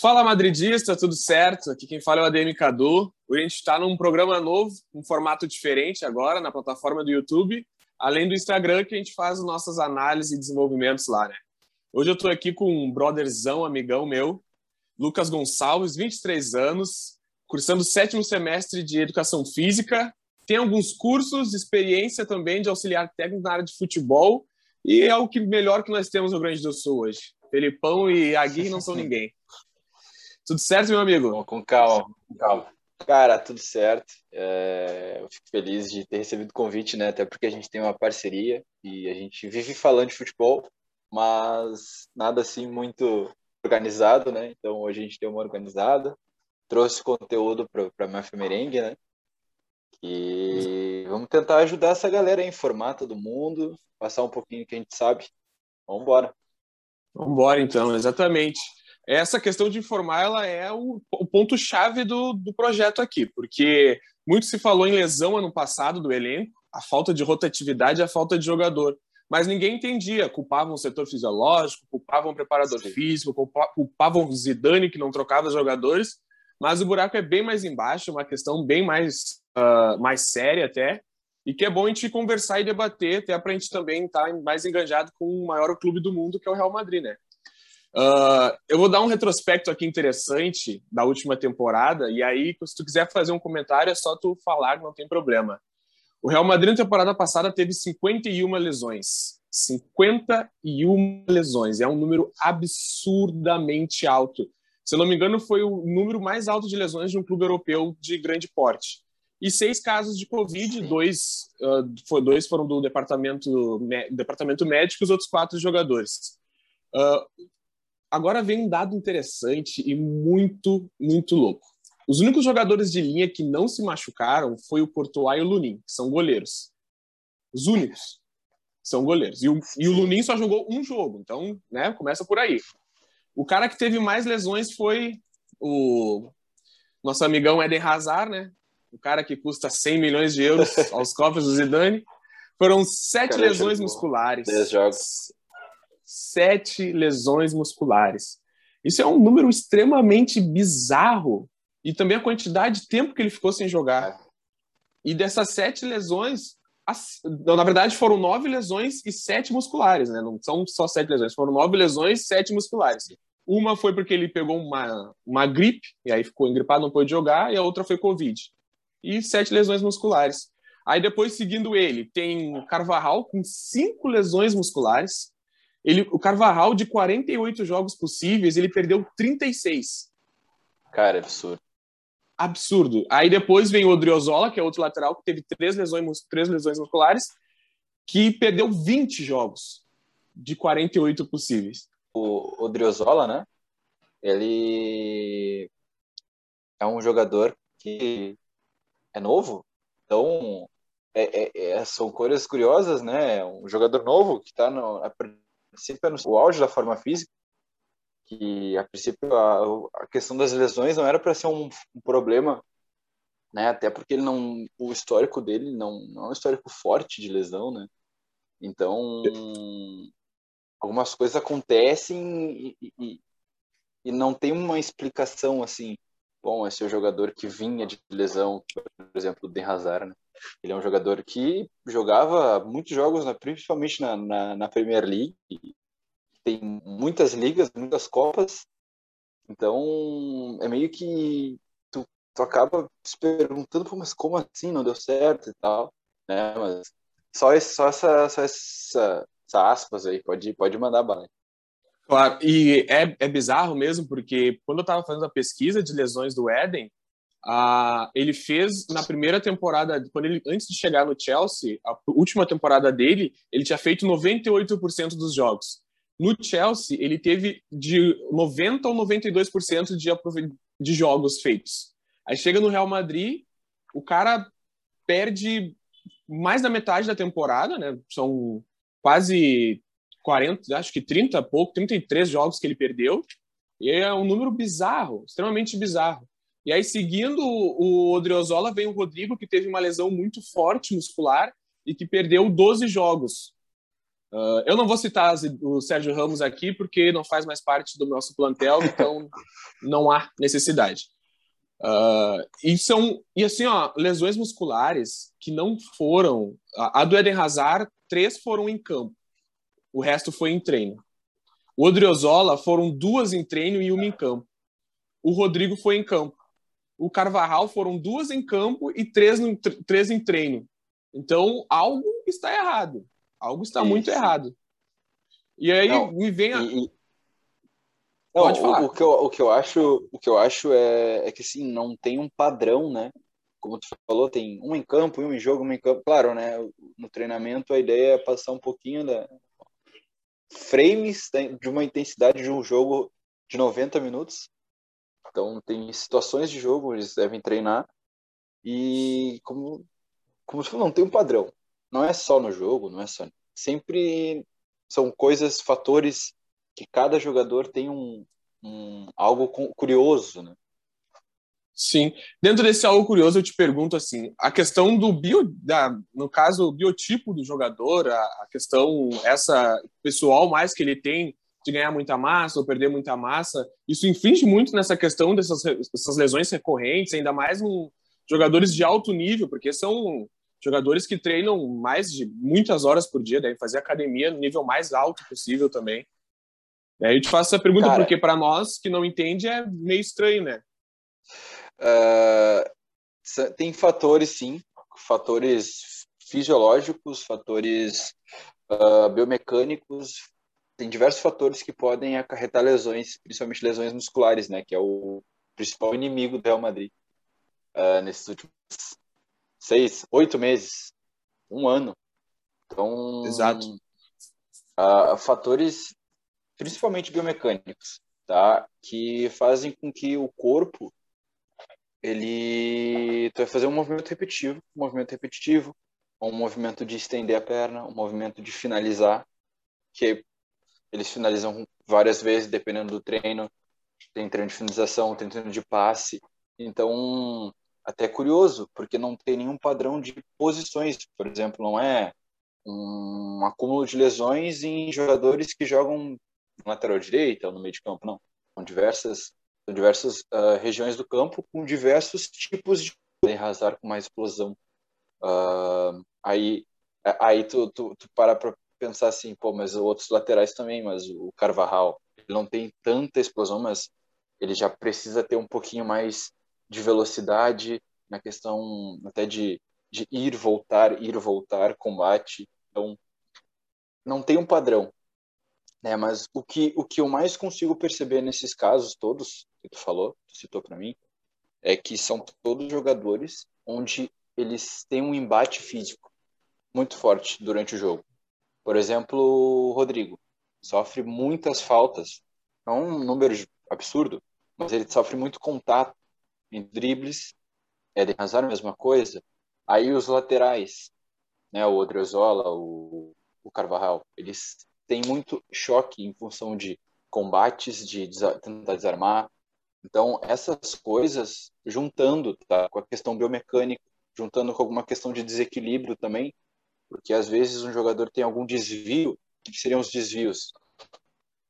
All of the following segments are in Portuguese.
Fala madridista, tudo certo? Aqui quem fala é o ADM Cadu. Hoje a gente está num programa novo, um formato diferente agora, na plataforma do YouTube, além do Instagram, que a gente faz nossas análises e desenvolvimentos lá, né? Hoje eu estou aqui com um brotherzão, amigão meu, Lucas Gonçalves, 23 anos, cursando o sétimo semestre de Educação Física, tem alguns cursos, experiência também de auxiliar técnico na área de futebol, e é o que melhor que nós temos no Rio Grande do Sul hoje. Felipão e Agui não são ninguém. Tudo certo, meu amigo? Bom, com calma, com calma. Cara, tudo certo. É, eu fico feliz de ter recebido o convite, né? Até porque a gente tem uma parceria e a gente vive falando de futebol, mas nada assim muito organizado, né? Então hoje a gente tem uma organizada. Trouxe conteúdo para a Mafia Merengue, né? E vamos tentar ajudar essa galera a informar todo mundo, passar um pouquinho que a gente sabe. Vamos embora. Vamos embora então, exatamente essa questão de informar ela é o, o ponto-chave do, do projeto aqui, porque muito se falou em lesão ano passado do elenco, a falta de rotatividade a falta de jogador. Mas ninguém entendia, culpavam o setor fisiológico, culpavam o preparador Sim. físico, culpavam o Zidane que não trocava jogadores, mas o buraco é bem mais embaixo, uma questão bem mais, uh, mais séria até, e que é bom a gente conversar e debater, até para a gente também estar tá mais engajado com o maior clube do mundo, que é o Real Madrid, né? Uh, eu vou dar um retrospecto aqui interessante da última temporada, e aí, se tu quiser fazer um comentário, é só tu falar, não tem problema. O Real Madrid na temporada passada teve 51 lesões. 51 lesões. É um número absurdamente alto. Se eu não me engano, foi o número mais alto de lesões de um clube europeu de grande porte. E seis casos de Covid, dois, uh, dois foram do departamento, departamento médico, os outros quatro jogadores. Uh, Agora vem um dado interessante e muito, muito louco. Os únicos jogadores de linha que não se machucaram foi o Courtois e o Lunin, que são goleiros. Os únicos são goleiros. E o, e o Lunin só jogou um jogo, então, né, começa por aí. O cara que teve mais lesões foi o nosso amigão Eden Hazard, né? O cara que custa 100 milhões de euros aos cofres do Zidane. Foram sete lesões musculares. Dez jogos sete lesões musculares. Isso é um número extremamente bizarro. E também a quantidade de tempo que ele ficou sem jogar. E dessas sete lesões, na verdade foram nove lesões e sete musculares, né? Não são só sete lesões, foram nove lesões e sete musculares. Uma foi porque ele pegou uma, uma gripe, e aí ficou engripado, não pôde jogar, e a outra foi Covid. E sete lesões musculares. Aí depois, seguindo ele, tem Carvajal com cinco lesões musculares, ele, o Carvajal, de 48 jogos possíveis, ele perdeu 36. Cara, absurdo. Absurdo. Aí depois vem o Odriozola, que é outro lateral, que teve três lesões, três lesões musculares, que perdeu 20 jogos de 48 possíveis. O Odriozola, né? Ele é um jogador que é novo, então é, é, é, são coisas curiosas, né? Um jogador novo que está princípio no auge da forma física, que a princípio a, a questão das lesões não era para ser um, um, problema, né? Até porque ele não, o histórico dele não, não é um histórico forte de lesão, né? Então algumas coisas acontecem e, e, e não tem uma explicação assim. Bom, esse é o jogador que vinha de lesão, por exemplo, o Den Hazard, né? Ele é um jogador que jogava muitos jogos, né, principalmente na, na, na Premier League. Tem muitas ligas, muitas copas. Então, é meio que tu, tu acaba se perguntando, mas como assim não deu certo e tal, né? Mas só, esse, só, essa, só essa, essa aspas aí, pode, pode mandar bala. Claro, e é, é bizarro mesmo, porque quando eu estava fazendo a pesquisa de lesões do Éden, Ele fez na primeira temporada, quando ele antes de chegar no Chelsea, a última temporada dele, ele tinha feito 98% dos jogos. No Chelsea, ele teve de 90 ou 92% de, de jogos feitos. Aí chega no Real Madrid, o cara perde mais da metade da temporada, né? São quase 40, acho que 30 pouco, 33 jogos que ele perdeu. E é um número bizarro, extremamente bizarro. E aí, seguindo o Odriozola, vem o Rodrigo, que teve uma lesão muito forte muscular e que perdeu 12 jogos. Uh, eu não vou citar o Sérgio Ramos aqui porque não faz mais parte do nosso plantel, então não há necessidade. Uh, e são e assim ó lesões musculares que não foram a, a, do Eden Hazard três foram em campo o resto foi em treino o Odriozola foram duas em treino e uma em campo o Rodrigo foi em campo o Carvajal foram duas em campo e três, no, três em treino então algo está errado algo está Isso. muito errado e aí não, me vem a... e, não, Pode falar. O, o, que eu, o que eu acho, o que eu acho é, é que assim, não tem um padrão, né? Como tu falou, tem um em campo, um em jogo, um em campo. Claro, né? No treinamento a ideia é passar um pouquinho da frames de uma intensidade de um jogo de 90 minutos. Então tem situações de jogo, eles devem treinar. E como como tu falou, não tem um padrão. Não é só no jogo, não é só sempre são coisas, fatores que cada jogador tem um, um algo curioso, né? Sim. Dentro desse algo curioso, eu te pergunto assim, a questão do bio, da, no caso, o biotipo do jogador, a, a questão essa pessoal mais que ele tem de ganhar muita massa ou perder muita massa, isso inflige muito nessa questão dessas, dessas lesões recorrentes, ainda mais em jogadores de alto nível, porque são jogadores que treinam mais de muitas horas por dia, devem fazer academia no nível mais alto possível também. Aí eu te faço essa pergunta Cara, porque para nós que não entende é meio estranho, né? Uh, tem fatores, sim, fatores fisiológicos, fatores uh, biomecânicos, tem diversos fatores que podem acarretar lesões, principalmente lesões musculares, né? Que é o principal inimigo do Real Madrid uh, nesses últimos seis, oito meses, um ano. Então, Exato. Uh, fatores principalmente biomecânicos, tá? Que fazem com que o corpo ele tu vai fazer um movimento repetitivo, um movimento repetitivo, um movimento de estender a perna, um movimento de finalizar, que eles finalizam várias vezes dependendo do treino. Tem treino de finalização, tem treino de passe. Então, até é curioso, porque não tem nenhum padrão de posições. Por exemplo, não é um acúmulo de lesões em jogadores que jogam na lateral direita ou no meio de campo, não. São diversas, são diversas uh, regiões do campo com diversos tipos de arrasar com mais explosão. Uh, aí aí tu, tu, tu para para pensar assim, pô, mas outros laterais também, mas o Carvajal, ele não tem tanta explosão, mas ele já precisa ter um pouquinho mais de velocidade na questão até de, de ir, voltar, ir, voltar, combate. Então, não tem um padrão. Né? Mas o que, o que eu mais consigo perceber nesses casos todos que tu falou, tu citou para mim, é que são todos jogadores onde eles têm um embate físico muito forte durante o jogo. Por exemplo, o Rodrigo sofre muitas faltas, é um número absurdo, mas ele sofre muito contato em dribles. Eden Hazard, a mesma coisa. Aí os laterais, né, o Odriozola, o, o Carvajal, eles tem muito choque em função de combates, de tentar desarmar. Então, essas coisas, juntando tá, com a questão biomecânica, juntando com alguma questão de desequilíbrio também, porque às vezes um jogador tem algum desvio, que seriam os desvios?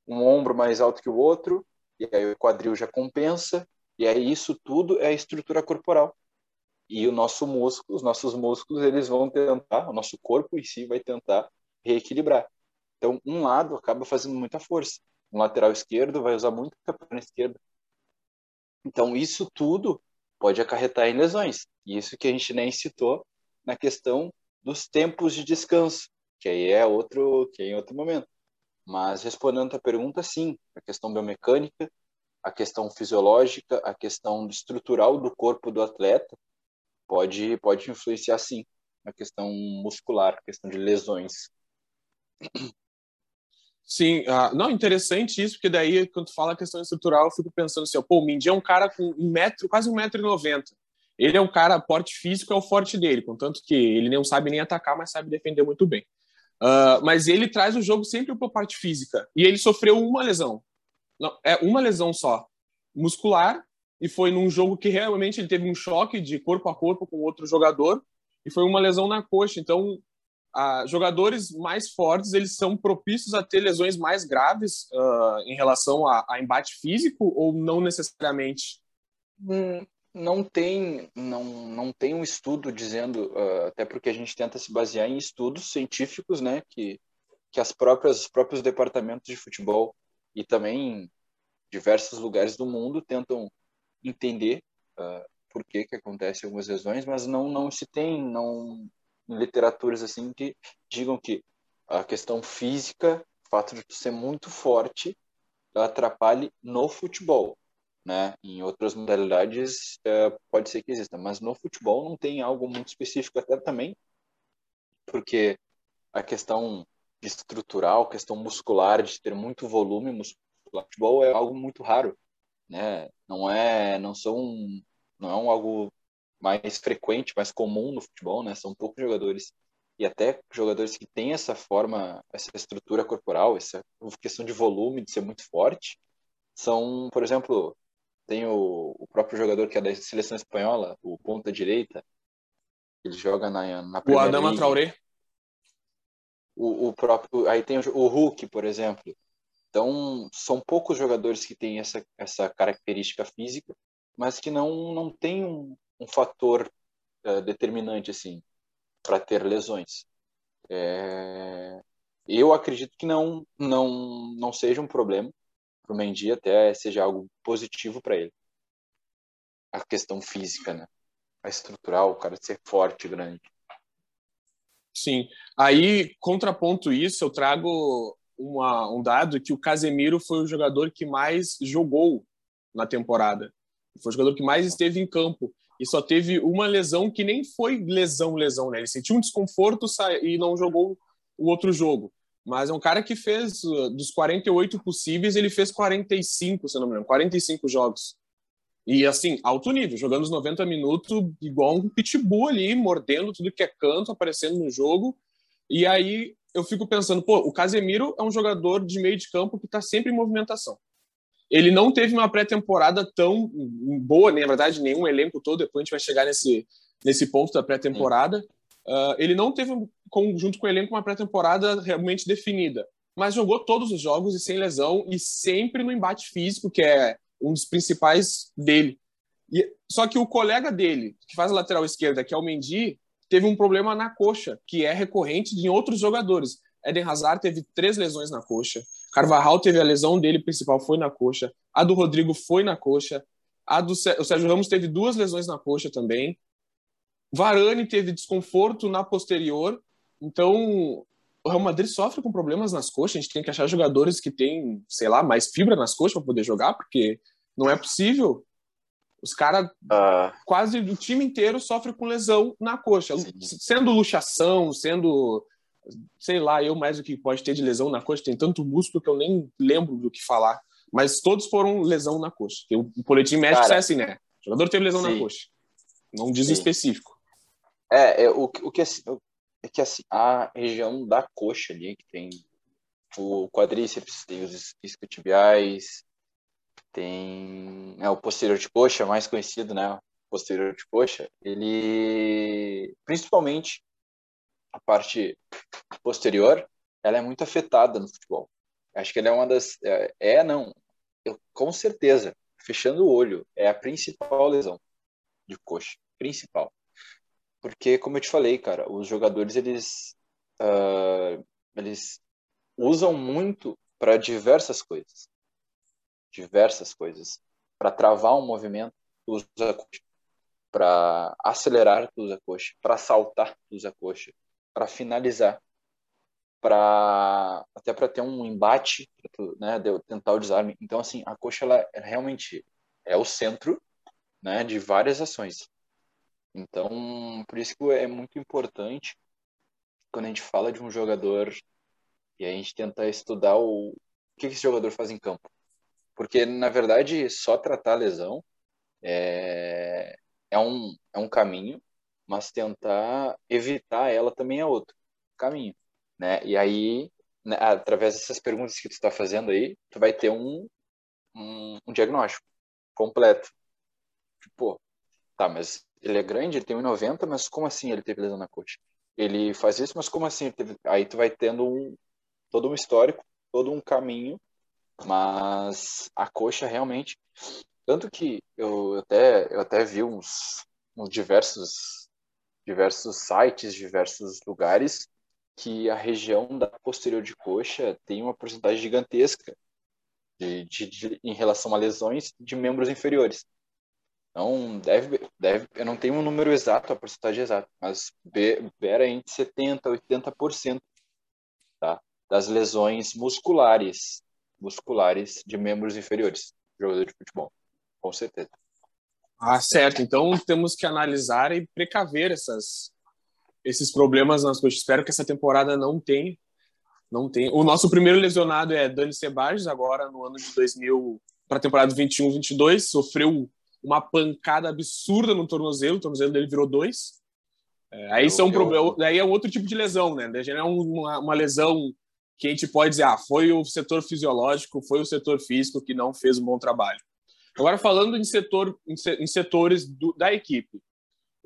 Um ombro mais alto que o outro, e aí o quadril já compensa, e aí isso tudo é a estrutura corporal. E o nosso músculo, os nossos músculos, eles vão tentar, o nosso corpo em si vai tentar reequilibrar. Então, um lado acaba fazendo muita força. Um lateral esquerdo vai usar muito a perna esquerda. Então, isso tudo pode acarretar em lesões. E isso que a gente nem citou na questão dos tempos de descanso, que aí é outro, que é em outro momento. Mas respondendo a pergunta, sim, a questão biomecânica, a questão fisiológica, a questão estrutural do corpo do atleta pode pode influenciar sim na questão muscular, a questão de lesões. Sim, uh, não, interessante isso, porque daí, quando tu fala a questão estrutural, eu fico pensando assim, ó, pô, o Mindy é um cara com um metro, quase um metro e noventa. Ele é um cara, porte físico é o forte dele, contanto que ele não sabe nem atacar, mas sabe defender muito bem. Uh, mas ele traz o jogo sempre para a parte física. E ele sofreu uma lesão. Não, é uma lesão só, muscular, e foi num jogo que realmente ele teve um choque de corpo a corpo com outro jogador, e foi uma lesão na coxa. Então, jogadores mais fortes eles são propícios a ter lesões mais graves uh, em relação a, a, embate físico ou não necessariamente? Hum, não tem, não, não tem um estudo dizendo, uh, até porque a gente tenta se basear em estudos científicos, né, que, que as próprias, os próprios departamentos de futebol e também diversos lugares do mundo tentam entender uh, por que que acontece algumas lesões, mas não não se tem não literaturas assim que digam que a questão física, o fato de ser muito forte, atrapalhe no futebol, né? Em outras modalidades é, pode ser que exista, mas no futebol não tem algo muito específico até também, porque a questão estrutural, questão muscular de ter muito volume muscular, futebol é algo muito raro, né? Não é, não são, não é um algo mais frequente, mais comum no futebol, né? São poucos jogadores e até jogadores que têm essa forma, essa estrutura corporal, essa questão de volume, de ser muito forte, são, por exemplo, tem o, o próprio jogador que é da seleção espanhola, o ponta direita, ele joga na, na O Adama Traoré. O, o próprio, aí tem o, o Hulk, por exemplo. Então, são poucos jogadores que têm essa, essa característica física, mas que não, não tem um, um fator uh, determinante assim para ter lesões. É... Eu acredito que não não não seja um problema para o Mendy, até seja algo positivo para ele. A questão física, né? A estrutural, o cara ser forte, grande. Sim. Aí, contraponto isso, eu trago uma, um dado que o Casemiro foi o jogador que mais jogou na temporada. Foi o jogador que mais esteve em campo e só teve uma lesão que nem foi lesão, lesão, né? Ele sentiu um desconforto e não jogou o outro jogo. Mas é um cara que fez, uh, dos 48 possíveis, ele fez 45, se não me engano, 45 jogos. E assim, alto nível, jogando os 90 minutos igual um pitbull ali, mordendo tudo que é canto, aparecendo no jogo. E aí eu fico pensando, pô, o Casemiro é um jogador de meio de campo que está sempre em movimentação. Ele não teve uma pré-temporada tão boa, nem na verdade, nenhum elenco todo. Depois a gente vai chegar nesse, nesse ponto da pré-temporada. Uh, ele não teve, junto com o elenco, uma pré-temporada realmente definida, mas jogou todos os jogos e sem lesão e sempre no embate físico, que é um dos principais dele. E, só que o colega dele, que faz a lateral esquerda, que é o Mendy, teve um problema na coxa, que é recorrente em outros jogadores. Eden Hazard teve três lesões na coxa. Carvajal teve a lesão dele principal, foi na coxa. A do Rodrigo foi na coxa. A do Sérgio Ramos teve duas lesões na coxa também. Varane teve desconforto na posterior. Então, o Real Madrid sofre com problemas nas coxas. A gente tem que achar jogadores que têm, sei lá, mais fibra nas coxas para poder jogar, porque não é possível. Os caras, uh... quase o time inteiro sofre com lesão na coxa. Sim. Sendo luxação, sendo sei lá, eu mais do que pode ter de lesão na coxa, tem tanto músculo que eu nem lembro do que falar. Mas todos foram lesão na coxa. O boletim médico Cara, é assim, né? O jogador teve lesão sim. na coxa. Não diz sim. específico. É, é o, o que assim, é que assim, a região da coxa ali, que tem o quadríceps, tem os isquiotibiais, tem é, o posterior de coxa, mais conhecido, né? O posterior de coxa, ele principalmente a parte posterior, ela é muito afetada no futebol. Acho que ela é uma das. É, é, não. Eu, com certeza, fechando o olho, é a principal lesão de coxa. Principal. Porque, como eu te falei, cara, os jogadores eles, uh, eles usam muito para diversas coisas. Diversas coisas. Para travar um movimento, tu usa coxa. Para acelerar, tu usa coxa. Para saltar, tu usa coxa para finalizar, para até para ter um embate, né, de tentar o desarme. Então assim, a coxa ela, ela realmente é o centro, né, de várias ações. Então, por isso que é muito importante quando a gente fala de um jogador e a gente tenta estudar o, o que esse jogador faz em campo. Porque, na verdade, só tratar a lesão é, é, um, é um caminho, mas tentar evitar ela também é outro caminho, né? E aí, né, através dessas perguntas que tu está fazendo aí, tu vai ter um, um, um diagnóstico completo. Tipo, tá, mas ele é grande, ele tem 1,90, mas como assim ele teve lesão na coxa? ele faz isso, mas como assim? Aí tu vai tendo um, todo um histórico, todo um caminho, mas a coxa realmente. Tanto que eu até, eu até vi uns, uns diversos, diversos sites, diversos lugares, que a região da posterior de coxa tem uma porcentagem gigantesca de, de, de, em relação a lesões de membros inferiores. Então, deve, deve, eu não tenho um número exato, a porcentagem exata, mas beira entre 70% e 80% tá, das lesões musculares, musculares de membros inferiores, jogador de futebol, com certeza. Ah, certo. Então temos que analisar e precaver essas, esses problemas nas coisas. Espero que essa temporada não tenha. Não tem. O nosso primeiro lesionado é Dani Sebages, agora no ano de 2000, para a temporada 21-22, sofreu uma pancada absurda no tornozelo, o tornozelo dele virou dois. É, aí são um problema, daí é um outro tipo de lesão, né? Daí é uma, uma lesão que a gente pode dizer, ah, foi o setor fisiológico, foi o setor físico que não fez um bom trabalho. Agora falando em setor em setores do, da equipe,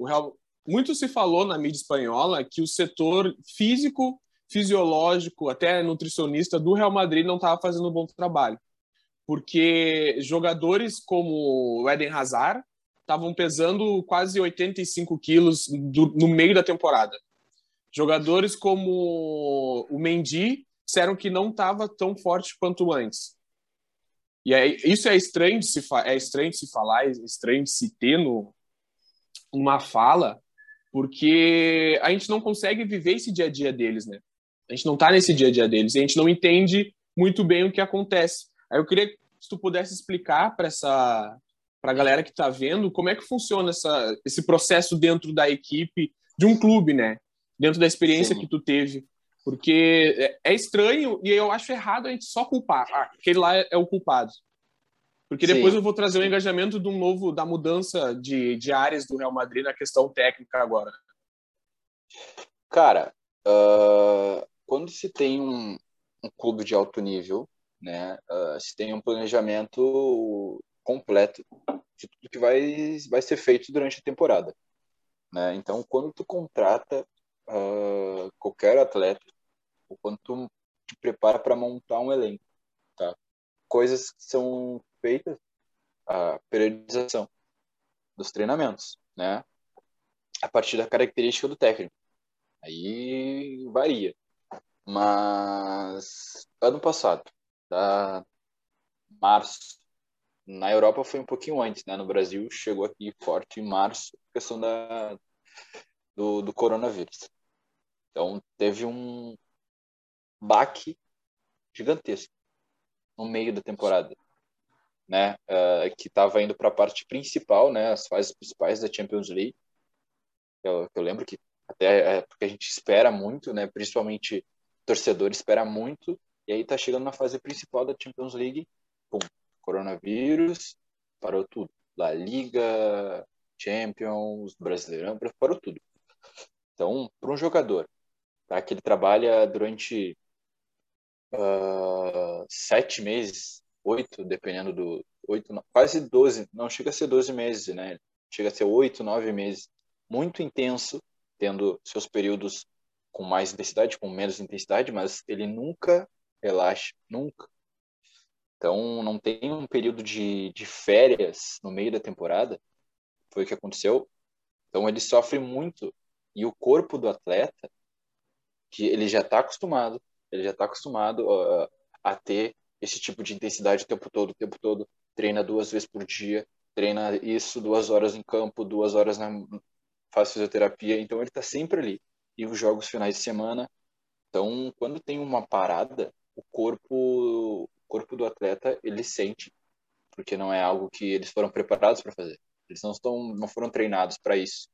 Real, muito se falou na mídia espanhola que o setor físico, fisiológico, até nutricionista do Real Madrid não estava fazendo um bom trabalho porque jogadores como o Eden Hazard estavam pesando quase 85 quilos do, no meio da temporada. Jogadores como o Mendy disseram que não estava tão forte quanto antes. E é, isso é estranho de se é estranho de se falar, é estranho de se ter no, uma fala, porque a gente não consegue viver esse dia a dia deles, né? A gente não está nesse dia a dia deles, a gente não entende muito bem o que acontece. Aí eu queria se tu pudesse explicar para essa para a galera que está vendo como é que funciona essa, esse processo dentro da equipe de um clube, né? Dentro da experiência Sim. que tu teve. Porque é, é estranho e eu acho errado a gente só culpar. Ah, aquele lá é o culpado. Porque depois Sim. eu vou trazer o engajamento um novo, da mudança de, de áreas do Real Madrid na questão técnica agora. Cara, uh, quando se tem um, um clube de alto nível, né? Uh, se tem um planejamento completo de tudo que vai, vai ser feito durante a temporada, né? Então, quando tu contrata uh, qualquer atleta, ou quando tu te prepara para montar um elenco, tá? Coisas que são feitas, a periodização dos treinamentos, né? A partir da característica do técnico. Aí varia. Mas ano passado, março. Na Europa foi um pouquinho antes, né? No Brasil chegou aqui forte em março, questão da, do, do coronavírus. Então teve um baque gigantesco no meio da temporada, né? Uh, que estava indo para a parte principal, né? As fases principais da Champions League. Eu, eu lembro que até é porque a gente espera muito, né? Principalmente torcedor espera muito e aí tá chegando na fase principal da Champions League, pum, coronavírus, parou tudo. La Liga, Champions, Brasileirão, parou tudo. Então, para um jogador tá, que ele trabalha durante uh, sete meses, oito, dependendo do. Oito, quase doze, não chega a ser doze meses, né? Chega a ser oito, nove meses. Muito intenso, tendo seus períodos com mais intensidade, com menos intensidade, mas ele nunca relaxa, nunca. Então, não tem um período de, de férias no meio da temporada, foi o que aconteceu. Então, ele sofre muito. E o corpo do atleta, que ele já está acostumado, ele já está acostumado uh, a ter esse tipo de intensidade o tempo todo, o tempo todo, treina duas vezes por dia, treina isso duas horas em campo, duas horas na faz fisioterapia, então ele está sempre ali. E os jogos finais de semana. Então, quando tem uma parada, o corpo, o corpo do atleta ele sente, porque não é algo que eles foram preparados para fazer. Eles não estão, não foram treinados para isso,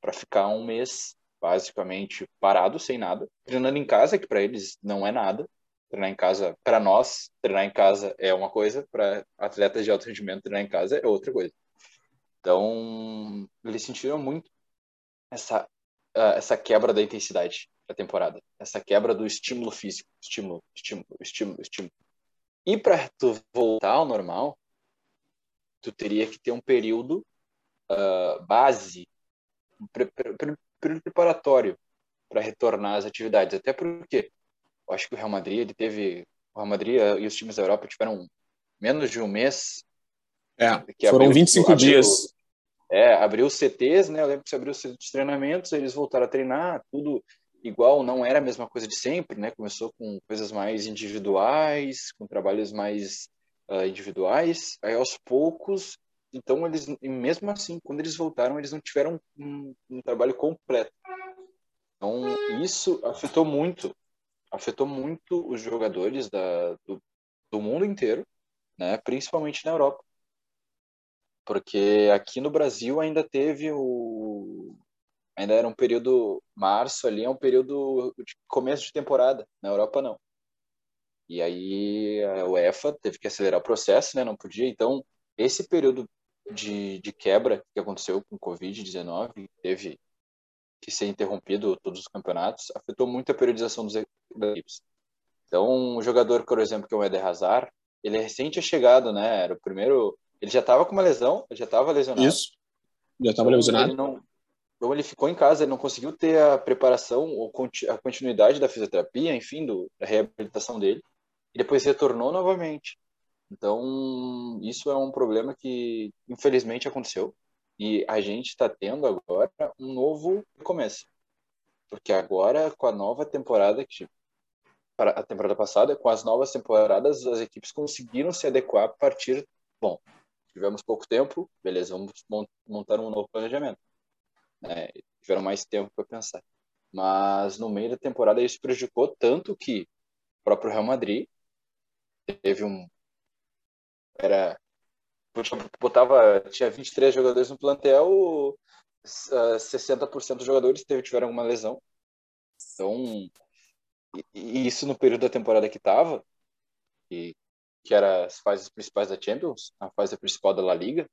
para ficar um mês basicamente parado sem nada, treinando em casa que para eles não é nada. Treinar em casa, para nós, treinar em casa é uma coisa, para atletas de alto rendimento, treinar em casa é outra coisa. Então, eles sentiram muito essa, uh, essa quebra da intensidade da temporada. Essa quebra do estímulo físico, estímulo, estímulo, estímulo, estímulo. E para tu voltar ao normal, tu teria que ter um período uh, base, um período preparatório, para retornar às atividades. Até porque eu acho que o Real Madrid ele teve o Real Madrid e os times da Europa tiveram menos de um mês. É, foram abriu, 25 abriu, dias. É, abriu os CTs, né? Eu lembro que se abriu os treinamentos, eles voltaram a treinar, tudo igual, não era a mesma coisa de sempre, né? Começou com coisas mais individuais, com trabalhos mais uh, individuais, aí aos poucos, então eles, mesmo assim, quando eles voltaram, eles não tiveram um, um trabalho completo. Então, isso afetou muito, afetou muito os jogadores da, do, do mundo inteiro, né? Principalmente na Europa. Porque aqui no Brasil ainda teve o, ainda era um período março ali, é um período de começo de temporada. Na Europa não. E aí a UEFA teve que acelerar o processo, né? Não podia. Então esse período de, de quebra que aconteceu com o Covid-19 teve que ser interrompido todos os campeonatos afetou muito a periodização dos equipes. Então o jogador, por exemplo, que é o Eder Hazard, ele é recente chegado, né? Era o primeiro. Ele já estava com uma lesão, já estava lesionado. Isso. Já estava então, lesionado. Ele não, então ele ficou em casa, ele não conseguiu ter a preparação ou a continuidade da fisioterapia, enfim, do, da reabilitação dele, e depois retornou novamente. Então, isso é um problema que, infelizmente, aconteceu. E a gente está tendo agora um novo começo. Porque agora, com a nova temporada, que para a temporada passada, com as novas temporadas, as equipes conseguiram se adequar a partir. Bom, tivemos pouco tempo, beleza, vamos montar um novo planejamento né? tiveram mais tempo para pensar. Mas no meio da temporada isso prejudicou tanto que o próprio Real Madrid teve um era botava tinha 23 jogadores no plantel, 60% dos jogadores teve, tiveram alguma lesão. Então, e, isso no período da temporada que estava, que, que era as fases principais da Champions, a fase principal da La Liga,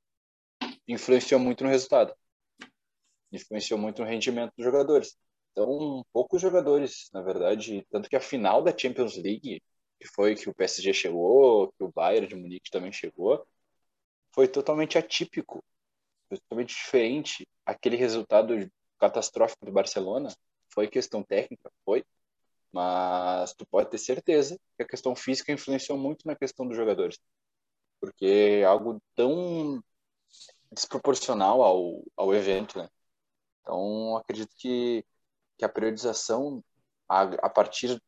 influenciou muito no resultado influenciou muito no rendimento dos jogadores. Então, poucos jogadores, na verdade, tanto que a final da Champions League, que foi que o PSG chegou, que o Bayern de Munique também chegou, foi totalmente atípico, totalmente diferente. Aquele resultado catastrófico do Barcelona foi questão técnica, foi, mas tu pode ter certeza que a questão física influenciou muito na questão dos jogadores, porque é algo tão desproporcional ao, ao evento, né? Então, acredito que, que a periodização, a, a partir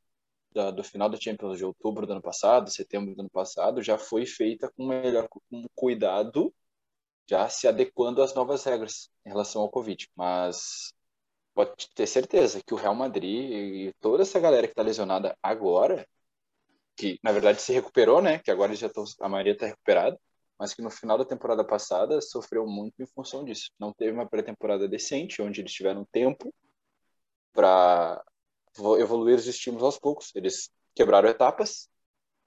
da, do final da Champions de outubro do ano passado, setembro do ano passado, já foi feita com melhor com cuidado, já se adequando às novas regras em relação ao Covid. Mas pode ter certeza que o Real Madrid e toda essa galera que está lesionada agora, que na verdade se recuperou, né? Que agora já estão, a maioria está recuperada, mas que no final da temporada passada sofreu muito em função disso. Não teve uma pré-temporada decente, onde eles tiveram tempo para evoluir os estímulos aos poucos. Eles quebraram etapas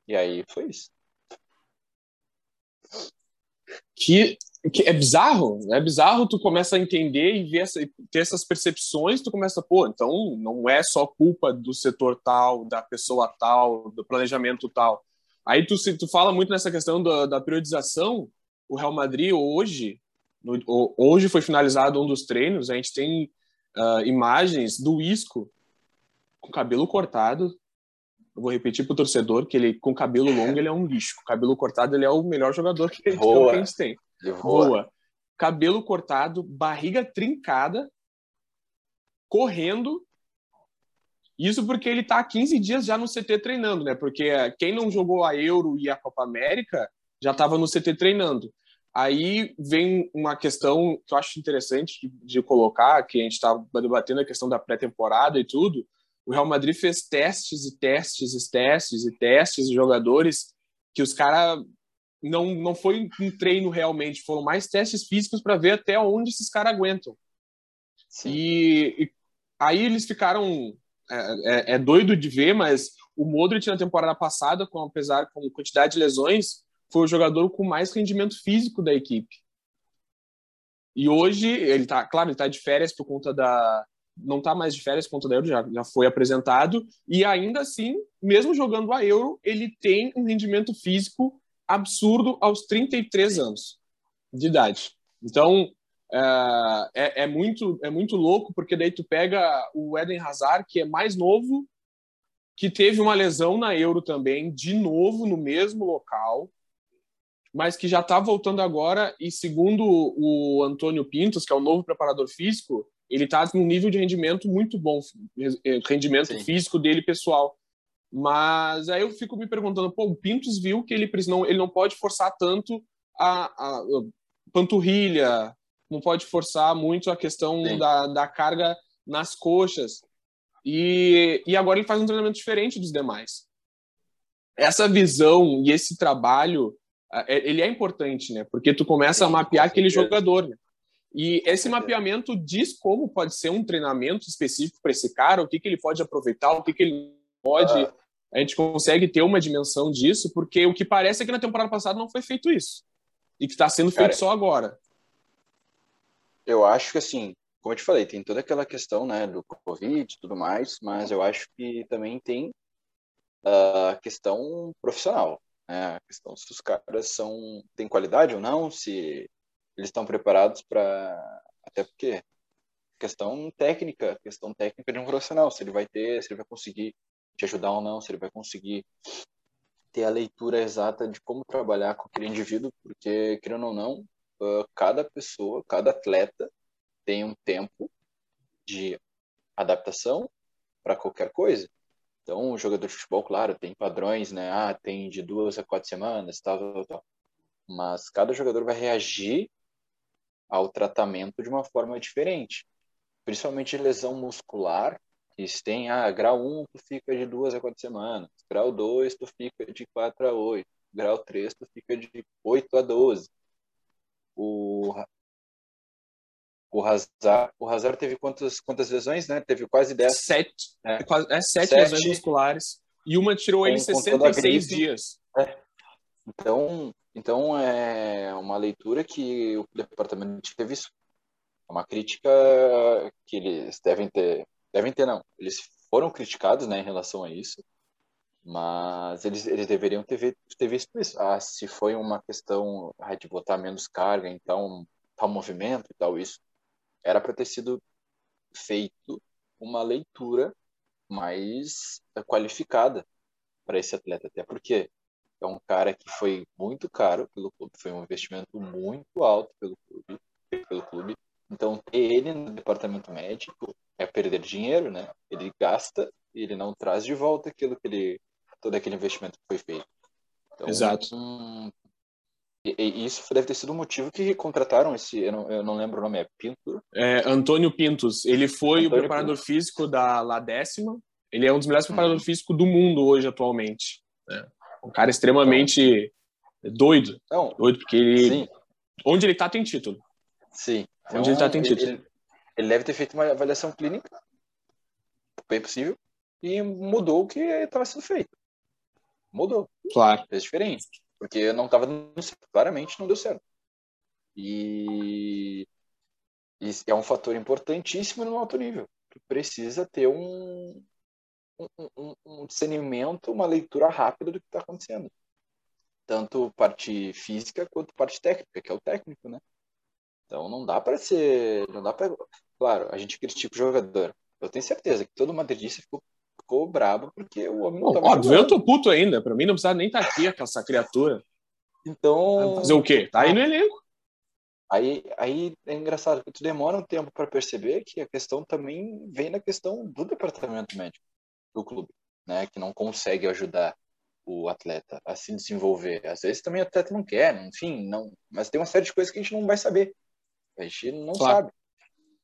e aí foi isso. Que, que é bizarro, é bizarro tu começa a entender e ver essa, ter essas percepções, tu começa, pô, então não é só culpa do setor tal, da pessoa tal, do planejamento tal Aí tu, tu fala muito nessa questão da, da periodização. O Real Madrid hoje, no, hoje foi finalizado um dos treinos. A gente tem uh, imagens do Isco com cabelo cortado. Eu vou repetir para o torcedor que ele com cabelo longo ele é um lixo. Com cabelo cortado ele é o melhor jogador que, que a gente tem. Voa. Cabelo cortado, barriga trincada, correndo isso porque ele está há 15 dias já no CT treinando, né? Porque quem não jogou a Euro e a Copa América já estava no CT treinando. Aí vem uma questão que eu acho interessante de, colocar, que a gente está debatendo a questão da pré-temporada e tudo. O Real Madrid fez testes e testes e testes e testes de jogadores que os caras não, não foi um treino realmente, foram mais testes físicos para ver até onde esses caras aguentam. E, e, aí eles ficaram é, é, é, doido de ver, mas o Modric na temporada passada, com apesar com quantidade de lesões, foi o jogador com mais rendimento físico da equipe. E hoje ele tá, claro, ele tá de férias por conta da não tá mais de férias por conta da Euro, já, já foi apresentado e ainda assim, mesmo jogando a Euro, ele tem um rendimento físico absurdo aos 33 anos de idade. Então, uh, é, é, muito, é muito louco, porque daí tu pega o Eden Hazard, que é mais novo, que teve uma lesão na Euro também, de novo no mesmo local, mas que já está voltando agora, e segundo o Antônio Pintos, que é o novo preparador físico, ele está com um nível de rendimento muito bom, rendimento Sim. físico dele pessoal. Mas aí eu fico me perguntando, pô, o Pintos viu que ele não, ele não pode forçar tanto a, a panturrilha, não pode forçar muito a questão da, da carga nas coxas. E, e agora ele faz um treinamento diferente dos demais. Essa visão e esse trabalho, é, ele é importante, né? Porque tu começa a mapear aquele jogador, né? E esse mapeamento diz como pode ser um treinamento específico para esse cara, o que, que ele pode aproveitar, o que, que ele pode. Ah. A gente consegue ter uma dimensão disso, porque o que parece é que na temporada passada não foi feito isso. E que está sendo feito cara, só agora. Eu acho que, assim, como eu te falei, tem toda aquela questão né, do Covid e tudo mais, mas eu acho que também tem a questão profissional. Né? A questão se os caras são, têm qualidade ou não, se eles estão preparados para. Até porque questão técnica, questão técnica de um profissional, se ele vai ter, se ele vai conseguir te ajudar ou não, se ele vai conseguir ter a leitura exata de como trabalhar com aquele indivíduo, porque, querendo ou não, cada pessoa, cada atleta tem um tempo de adaptação para qualquer coisa. Então, o jogador de futebol, claro, tem padrões, né? Ah, tem de duas a quatro semanas, tal, tal, tal. Mas cada jogador vai reagir ao tratamento de uma forma diferente. Principalmente lesão muscular, que tem, ah, grau 1 tu fica de duas a quatro semanas, grau 2 tu fica de 4 a 8, grau 3 tu fica de 8 a 12 o o Hazard, o Hazard teve quantas, quantas lesões, né? Teve quase 10. Sete. É, é, é sete, sete lesões musculares. E uma tirou com, ele 66 dias. É. Então, então, é uma leitura que o departamento teve isso. É uma crítica que eles devem ter. Devem ter, não. Eles foram criticados né, em relação a isso. Mas eles, eles deveriam ter, ter visto isso. Ah, se foi uma questão ah, de botar menos carga, então tal movimento e tal, isso. Era para ter sido feito uma leitura mais qualificada para esse atleta. Até porque é um cara que foi muito caro pelo clube, foi um investimento muito alto pelo clube. Pelo clube. Então, ter ele no departamento médico é perder dinheiro, né? Ele gasta e ele não traz de volta aquilo que ele todo aquele investimento que foi feito. Então, Exato. Um, e, e, isso deve ter sido o motivo que contrataram esse, eu não, eu não lembro o nome, é Pinto? É, Antônio Pintos. Ele foi Antônio o preparador Pintos. físico da La Décima. Ele é um dos melhores preparadores uhum. físicos do mundo hoje, atualmente. Né? Um cara extremamente então, doido. Não, doido, porque ele. Sim. Onde ele tá, tem título. Sim. Onde então, ele tá, tem título. Ele, ele deve ter feito uma avaliação clínica, bem possível, e mudou o que estava sendo feito mudou. Claro. Fez diferente. Porque não estava dando certo. Claramente não deu certo. E, e é um fator importantíssimo no alto nível. Tu precisa ter um, um, um discernimento, uma leitura rápida do que está acontecendo. Tanto parte física quanto parte técnica, que é o técnico, né? Então não dá para ser. Não dá para. Claro, a gente critica o jogador. Eu tenho certeza que todo madridista ficou ficou brabo porque o homem não, não Óbvio, jogando. eu tô puto ainda. Pra mim não precisa nem estar tá aqui essa criatura. Então. Fazer o quê? Tá aí no elenco. Aí, aí é engraçado que tu demora um tempo para perceber que a questão também vem na questão do departamento médico do clube, né? Que não consegue ajudar o atleta a se desenvolver. Às vezes também o atleta não quer, enfim, não. Mas tem uma série de coisas que a gente não vai saber. A gente não claro. sabe.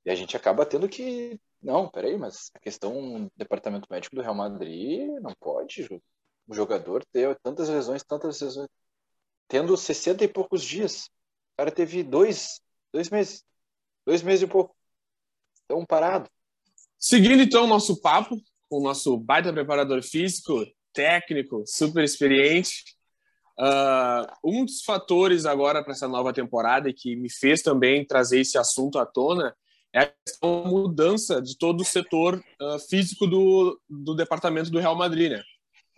E a gente acaba tendo que não, peraí, mas a questão do departamento médico do Real Madrid não pode o jogador ter tantas lesões, tantas lesões, tendo 60 e poucos dias. O cara teve dois, dois meses, dois meses e pouco. Então, parado. Seguindo então o nosso papo com o nosso baita preparador físico, técnico, super experiente. Uh, um dos fatores agora para essa nova temporada e que me fez também trazer esse assunto à tona é a mudança de todo o setor uh, físico do, do departamento do Real Madrid, né?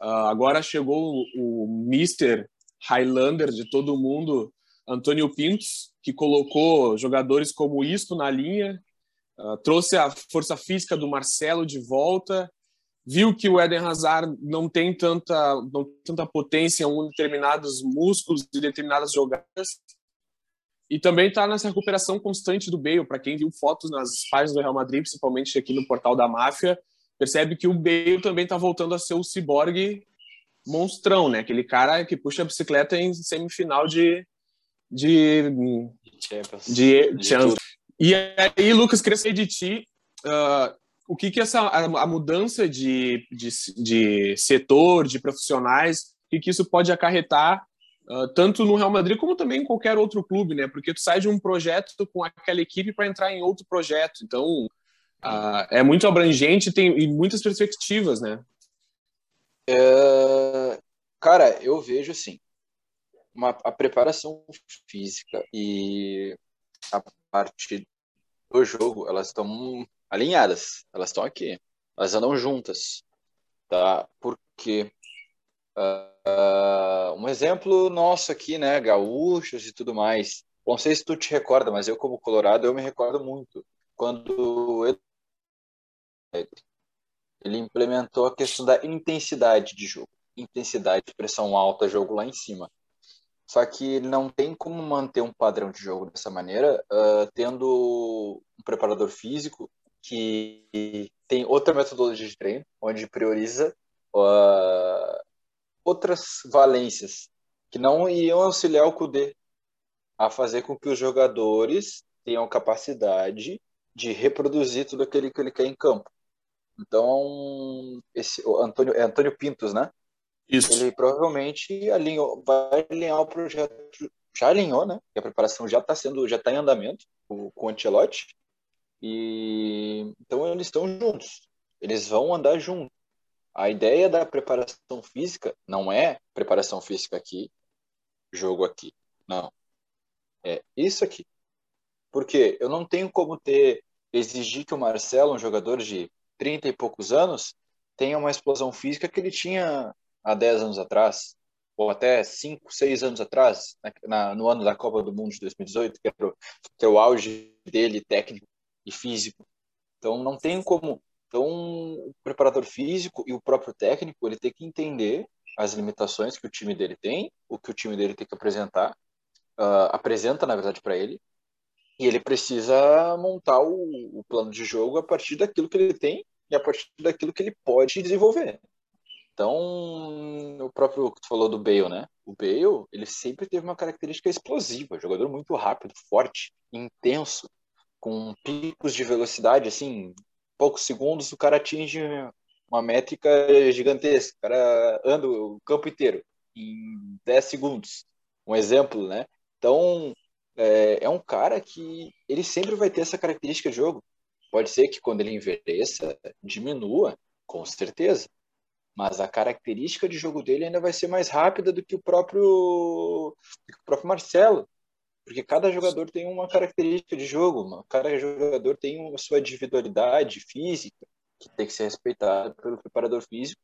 Uh, agora chegou o, o Mister Highlander de todo mundo Antônio Pintos, que colocou jogadores como Isto na linha, uh, trouxe a força física do Marcelo de volta, viu que o Eden Hazard não tem tanta, não tanta potência em determinados músculos de determinadas jogadas, e também está nessa recuperação constante do Bale. Para quem viu fotos nas páginas do Real Madrid, principalmente aqui no portal da Máfia, percebe que o Bale também está voltando a ser o ciborgue monstrão, né? Aquele cara que puxa a bicicleta em semifinal de de Champions. De, de Champions. E aí, Lucas, queria saber de ti uh, o que que essa a, a mudança de, de, de, setor, de profissionais, o que que isso pode acarretar uh, tanto no Real Madrid como também em qualquer outro clube, né? Porque tu sai de um projeto com aquela equipe para entrar em outro projeto, então uh, é muito abrangente tem, e muitas perspectivas, né? É, cara, eu vejo assim, uma, a preparação física e a parte do jogo, elas estão alinhadas, elas estão aqui, elas andam juntas, tá? Porque uh, um exemplo nosso aqui, né, gaúchos e tudo mais. Não sei se tu te recorda, mas eu como colorado eu me recordo muito quando ele implementou a questão da intensidade de jogo, intensidade, pressão alta, jogo lá em cima. Só que não tem como manter um padrão de jogo dessa maneira, uh, tendo um preparador físico que tem outra metodologia de treino, onde prioriza uh, outras valências que não iam auxiliar o Kudê a fazer com que os jogadores tenham capacidade de reproduzir tudo aquilo que ele quer em campo. Então, esse o Antônio, é Antônio Pintos, né? Isso. Ele provavelmente alinhou, vai alinhar o projeto, já alinhou, né? E a preparação já está sendo, já está em andamento com, com o Ancelotti. E então eles estão juntos. Eles vão andar juntos. A ideia da preparação física não é preparação física aqui, jogo aqui. Não. É isso aqui. Porque eu não tenho como ter exigir que o Marcelo, um jogador de 30 e poucos anos, tenha uma explosão física que ele tinha há 10 anos atrás, ou até 5, 6 anos atrás, na, no ano da Copa do Mundo de 2018, que era, o, que o auge dele técnico e físico. Então não tem como. Então o preparador físico e o próprio técnico ele tem que entender as limitações que o time dele tem, o que o time dele tem que apresentar, uh, apresenta na verdade para ele, e ele precisa montar o, o plano de jogo a partir daquilo que ele tem e a partir daquilo que ele pode desenvolver. Então, o próprio que tu falou do Bale, né? O Bale, ele sempre teve uma característica explosiva, jogador muito rápido, forte, intenso, com picos de velocidade, assim, poucos segundos o cara atinge uma métrica gigantesca, o cara anda o campo inteiro em 10 segundos, um exemplo, né? Então, é, é um cara que ele sempre vai ter essa característica de jogo. Pode ser que quando ele envelheça, diminua, com certeza, mas a característica de jogo dele ainda vai ser mais rápida do que o próprio, o próprio Marcelo, porque cada jogador tem uma característica de jogo, cada jogador tem uma sua individualidade física que tem que ser respeitada pelo preparador físico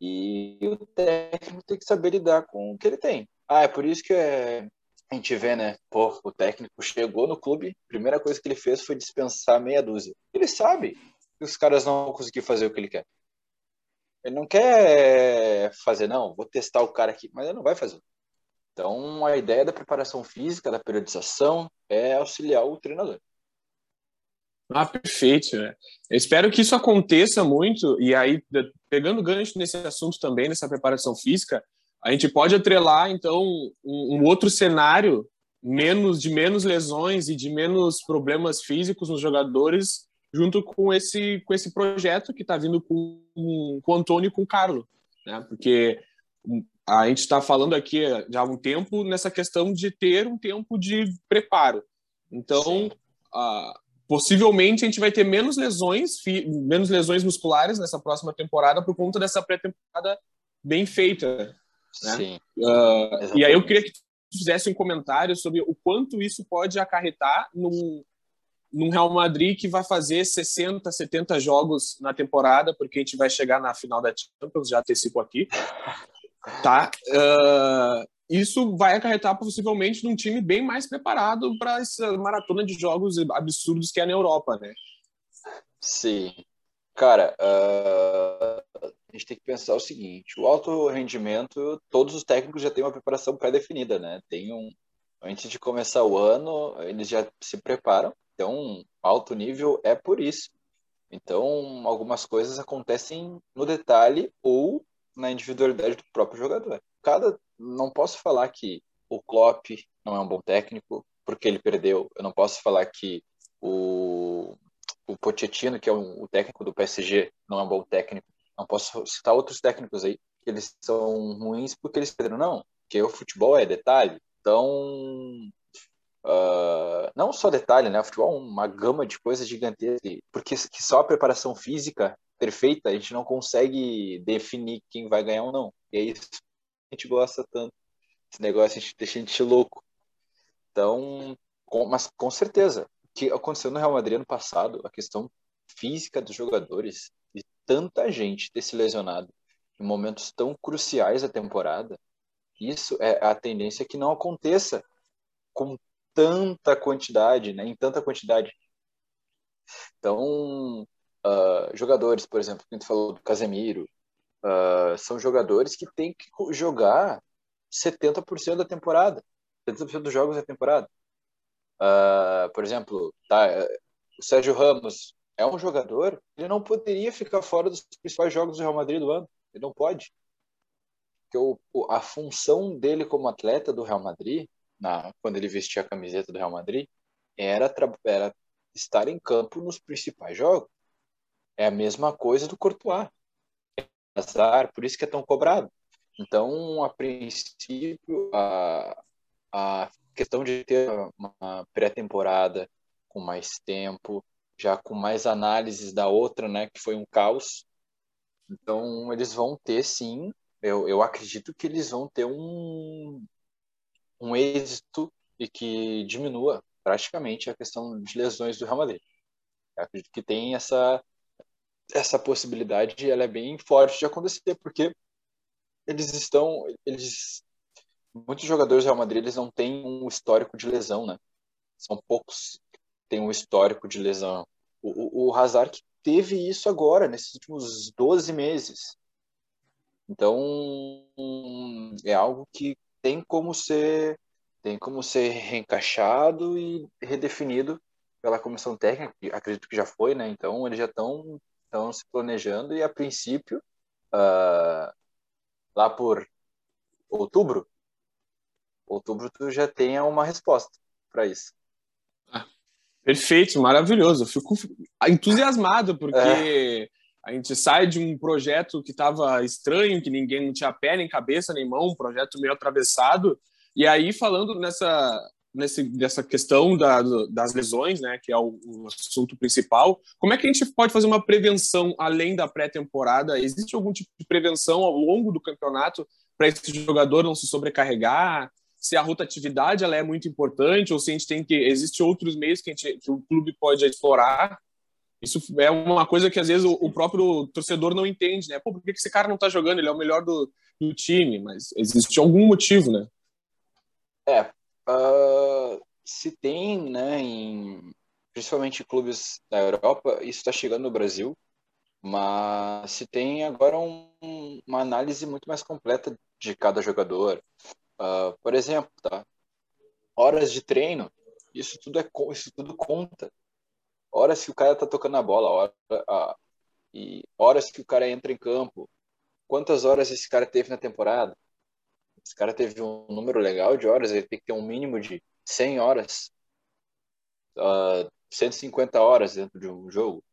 e o técnico tem que saber lidar com o que ele tem. Ah, é por isso que é, a gente vê, né? Pô, o técnico chegou no clube, a primeira coisa que ele fez foi dispensar meia dúzia. Ele sabe que os caras não vão conseguir fazer o que ele quer. Ele não quer fazer, não, vou testar o cara aqui, mas ele não vai fazer. Então, a ideia da preparação física, da periodização, é auxiliar o treinador. Ah, perfeito. Né? Espero que isso aconteça muito, e aí, pegando gancho nesse assunto também, nessa preparação física, a gente pode atrelar, então, um, outro cenário menos de menos lesões e de menos problemas físicos nos jogadores junto com esse, com esse projeto que está vindo com, com o Antônio e com o Carlos. Né? Porque a gente está falando aqui já há um tempo nessa questão de ter um tempo de preparo. Então, uh, possivelmente a gente vai ter menos lesões, menos lesões musculares nessa próxima temporada por conta dessa pré-temporada bem feita. Né? Sim. Uh, e aí eu queria que tu fizesse um comentário sobre o quanto isso pode acarretar num, num Real Madrid que vai fazer 60, 70 jogos na temporada, porque a gente vai chegar na final da Champions, já antecipo aqui. Tá? Uh, isso vai acarretar possivelmente num time bem mais preparado para essa maratona de jogos absurdos que é na Europa, né? Sim. Cara, uh, a gente tem que pensar o seguinte: o alto rendimento, todos os técnicos já têm uma preparação pré-definida, né? Tem um, antes de começar o ano, eles já se preparam. Então, alto nível é por isso. Então, algumas coisas acontecem no detalhe ou na individualidade do próprio jogador. Cada, não posso falar que o Klopp não é um bom técnico porque ele perdeu. Eu não posso falar que o, o Pochettino, que é o técnico do PSG, não é um bom técnico. Não posso citar outros técnicos aí que eles são ruins porque eles perderam. Não, porque o futebol é detalhe. Então, Uh, não só detalhe, né? O futebol é uma gama de coisas gigantescas, porque que só a preparação física perfeita a gente não consegue definir quem vai ganhar ou não. E é isso que a gente gosta tanto. Esse negócio a gente deixa a gente louco. Então, com, mas com certeza, o que aconteceu no Real Madrid ano passado, a questão física dos jogadores, e tanta gente ter se lesionado em momentos tão cruciais da temporada, isso é a tendência que não aconteça com tanta quantidade, né? Em tanta quantidade. Então, uh, jogadores, por exemplo, que a gente falou do Casemiro, uh, são jogadores que têm que jogar 70% da temporada, 70% dos jogos da temporada. Uh, por exemplo, tá, o Sérgio Ramos é um jogador, ele não poderia ficar fora dos principais jogos do Real Madrid do ano. Ele não pode. Porque o, a função dele como atleta do Real Madrid na, quando ele vestia a camiseta do Real Madrid, era, era estar em campo nos principais jogos. É a mesma coisa do Courtois. É azar, por isso que é tão cobrado. Então, a princípio, a, a questão de ter uma pré-temporada com mais tempo, já com mais análises da outra, né, que foi um caos. Então, eles vão ter, sim, eu, eu acredito que eles vão ter um, um êxito e que diminua praticamente a questão de lesões do Real Madrid. Eu acredito que tem essa essa possibilidade, ela é bem forte de acontecer, porque eles estão, eles muitos jogadores do Real Madrid eles não têm um histórico de lesão, né? São poucos que têm um histórico de lesão. O, o, o Hazard teve isso agora, nesses últimos 12 meses. Então, é algo que tem como ser tem como ser reencaixado e redefinido pela comissão técnica, acredito que já foi, né? Então eles já estão estão se planejando e a princípio uh, lá por outubro outubro tu já tenha uma resposta para isso. Ah, perfeito, maravilhoso. Eu fico entusiasmado porque é. a gente sai de um projeto que estava estranho, que ninguém não tinha pé nem cabeça nem mão, um projeto meio atravessado e aí, falando nessa, nesse, questão da, das lesões, né, que é o, o, assunto principal, como é que a gente pode fazer uma prevenção além da pré-temporada? Existe algum tipo de prevenção ao longo do campeonato para esse jogador não se sobrecarregar? Se a rotatividade ela é muito importante ou se a gente tem que existe outros meios que, gente, que o clube pode explorar? Isso é uma coisa que às vezes o, o próprio torcedor não entende, né? Pô, por que esse cara não está jogando? Ele é o melhor do, do time, mas existe algum motivo, né? É, uh, se tem, né, em, principalmente clubes da Europa, isso está chegando no Brasil, mas se tem agora um, uma análise muito mais completa de cada jogador. Uh, por exemplo, tá? horas de treino, isso tudo é isso tudo conta. Horas que o cara tá tocando a bola, hora, e horas que o cara entra em campo, quantas horas esse cara teve na temporada, esse cara teve um número legal de horas, ele tem que ter um mínimo de 100 horas, uh, ah, 150 horas dentro de um jogo.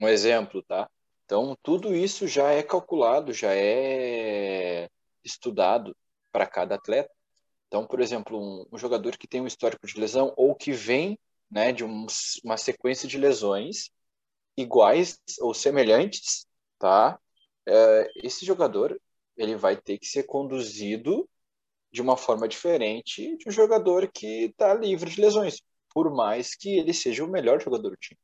Um exemplo, tá? Então, tudo isso já é calculado, já é estudado para cada atleta. Então, por exemplo, um, um, jogador que tem um histórico de lesão ou que vem né, de um, uma sequência de lesões iguais ou semelhantes, tá? É, esse jogador ele vai ter que ser conduzido de uma forma diferente de um jogador que está livre de lesões, por mais que ele seja o melhor jogador do time.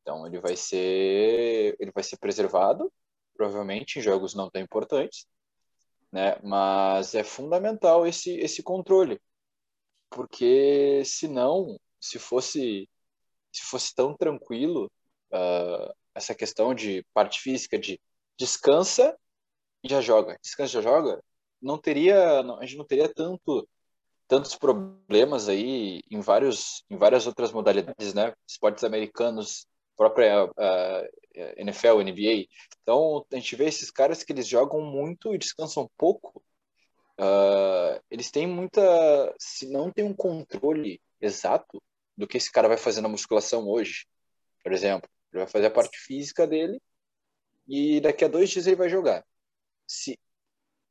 Então ele vai ser ele vai ser preservado, provavelmente em jogos não tão importantes, né? Mas é fundamental esse, esse controle, porque senão, se fosse se fosse tão tranquilo uh, essa questão de parte física de descansa e já joga, descansa e já joga, não teria, a gente não teria tanto tantos problemas aí em vários em várias outras modalidades, né? Esportes americanos, própria uh, NFL, NBA. Então a gente vê esses caras que eles jogam muito e descansam pouco. Uh, eles têm muita, se não tem um controle exato do que esse cara vai fazer na musculação hoje, por exemplo, ele vai fazer a parte física dele e daqui a dois dias ele vai jogar. Se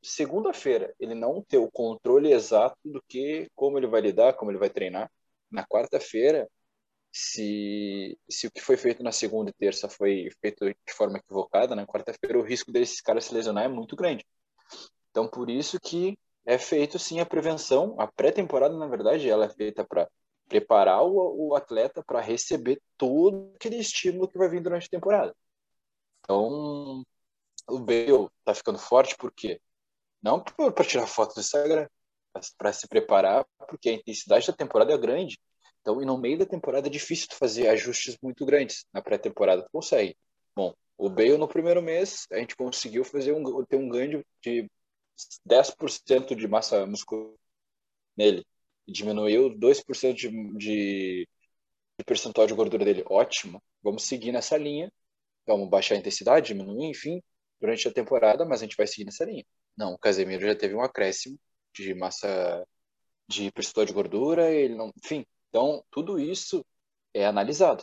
segunda-feira ele não ter o controle exato do que, como ele vai lidar, como ele vai treinar, na quarta-feira, se, se o que foi feito na segunda e terça foi feito de forma equivocada, na quarta-feira o risco desses caras se lesionar é muito grande. Então, por isso que é feito sim a prevenção. A pré-temporada, na verdade, ela é feita para preparar o, o atleta para receber todo aquele estímulo que vai vir durante a temporada. Então, o Bale tá ficando forte por quê? Não para tirar foto do Instagram, para se preparar, porque a intensidade da temporada é grande. Então, e no meio da temporada é difícil tu fazer ajustes muito grandes. Na pré-temporada tu consegue. Bom, o Bale no primeiro mês a gente conseguiu fazer um, ter um ganho de 10% de massa muscular nele. Diminuiu 2% de, de, de percentual de gordura dele. Ótimo. Vamos seguir nessa linha. Vamos baixar a intensidade, diminuir, enfim, durante a temporada, mas a gente vai seguir nessa linha. Não, o Casemiro já teve um acréscimo de massa de percentual de gordura, ele não, enfim. Então, tudo isso é analisado.